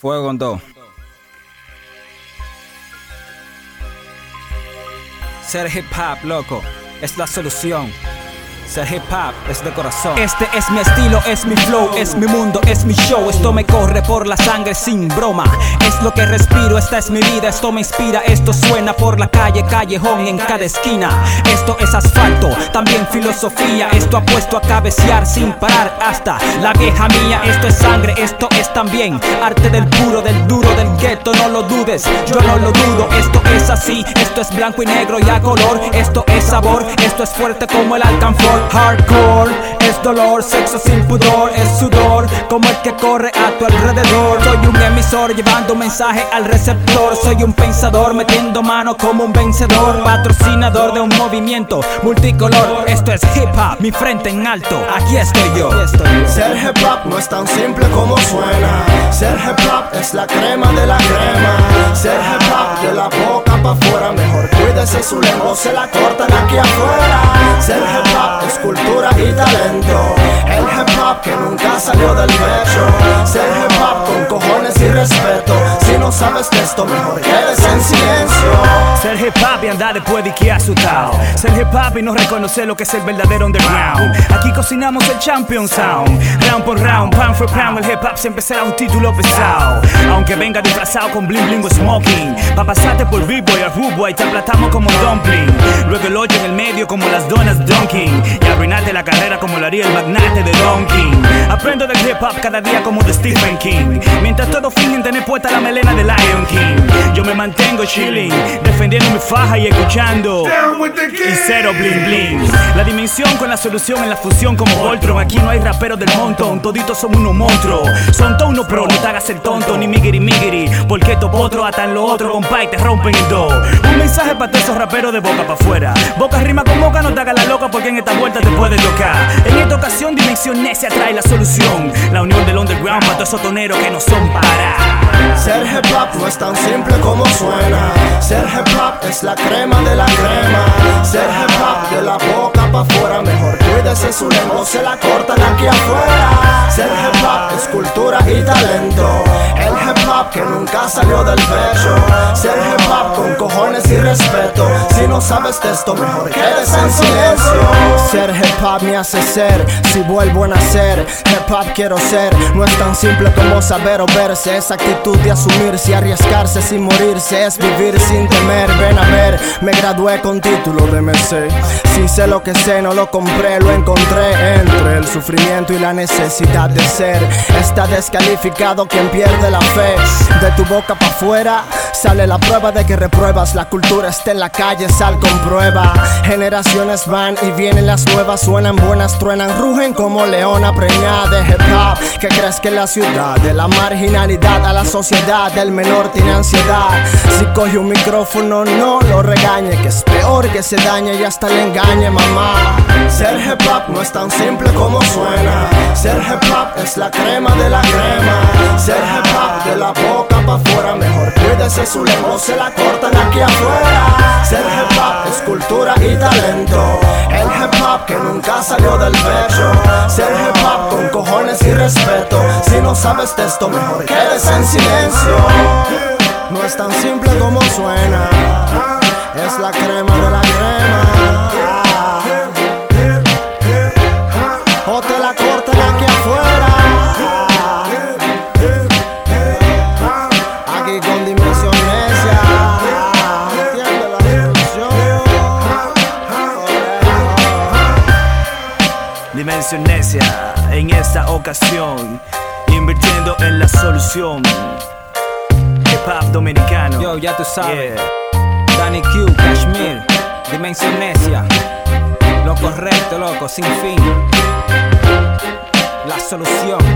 Fuego con todo. Ser hip hop, loco, es la solución. Ser hip hop es de corazón. Este es mi estilo, es mi flow, es mi mundo, es mi show. Esto me corre por la sangre sin broma. Es lo que respiro, esta es mi vida, esto me inspira. Esto suena por la calle, callejón, en cada esquina. Esto es asfalto, también filosofía. Esto apuesto a cabecear sin parar hasta la vieja mía. Esto es sangre, esto es también arte del puro, del duro, del gueto. No lo dudes, yo no lo dudo. Esto es así, esto es blanco y negro y a color. Esto es sabor, esto es fuerte como el alcanfor. Hardcore es dolor, sexo sin pudor, es sudor como el que corre a tu alrededor. Soy un emisor llevando mensaje al receptor. Soy un pensador metiendo mano como un vencedor. Patrocinador de un movimiento multicolor. Esto es hip hop, mi frente en alto. Aquí estoy yo. Ser hip hop no es tan simple como suena. Ser hip hop es la crema de la crema. Mejor cuídese su lengua, se la cortan aquí afuera. Ser hip hop es cultura y talento. El hip hop que nunca salió del pecho. Ser hip con cojones y respeto. Si no sabes de esto, mejor silencio. Hip hop y andar después de que asustado. Ser hip hop y no reconocer lo que es el verdadero underground. Aquí cocinamos el champion sound. Round por round, pound for pound, el hip hop siempre será un título pesado. Aunque venga disfrazado con bling bling o smoking. Pa' pasarte por b-boy a rude boy, te aplatamos como dumpling. Luego el hoyo en el medio como las donas dunking. Y arruinarte la carrera como lo haría el magnate de Donkey. Aprendo del hip hop cada día como de Stephen King. Mientras todos fingen tener puesta la melena de Lion King. Yo me mantengo chilling, defendiendo mi faja y escuchando. Y cero bling bling. La dimensión con la solución en la fusión como Voltron. Aquí no hay raperos del montón, toditos son unos monstruos. Son todos unos pro, no te hagas el tonto ni migiri migiri. Porque estos potros atan lo otro, compa, y te rompen el do. Un mensaje para todos esos raperos de boca para afuera. Boca rima con boca, no te hagas la loca porque en esta vuelta te puede tocar. En esta ocasión, Dimensión Necia trae la solución. La unión del underground para todos esos toneros que no son para. Ser hip hop no es tan simple como suena. Ser hip hop es la crema de la crema. Que nunca salió del pecho. Ser hip hop con cojones y respeto. Si no sabes de esto, mejor quedes en silencio. Ser hip hop me hace ser. Si vuelvo a nacer, hip hop quiero ser. No es tan simple como saber o verse. Esa actitud de asumirse arriesgarse sin morirse. Es vivir sin temer. Ven a ver, me gradué con título de MC. Si sé lo que sé, no lo compré, lo encontré entre el sufrimiento y la necesidad de ser. Está descalificado quien pierde la fe. De tu boca para afuera sale la prueba de que repruebas. La cultura está en la calle, sal con prueba. Generaciones van y vienen las nuevas, suenan buenas, truenan, rugen como leona preñada de hip hop. Que crees que la ciudad, de la marginalidad a la sociedad, el menor tiene ansiedad. Si coge un micrófono, no lo regañe, que es peor que se dañe y hasta le engañe, mamá. Ser hip hop no es tan simple como suena. Ser hip hop es la crema de la crema. Ser de la boca para afuera, mejor cuídese su lengua, se la cortan aquí afuera. Ser hip hop es cultura y talento. El hip que nunca salió del pecho. Ser hip con cojones y respeto. Si no sabes de esto, mejor quedes en silencio. No es tan simple como suena. Es la crema de la crema. Dimensión Necia, en esta ocasión, invirtiendo en la solución. Hip hop dominicano. Yo, ya tú sabes. Yeah. Danny Q, Kashmir, Dimensión Necia. Lo correcto, loco, sin fin. La solución.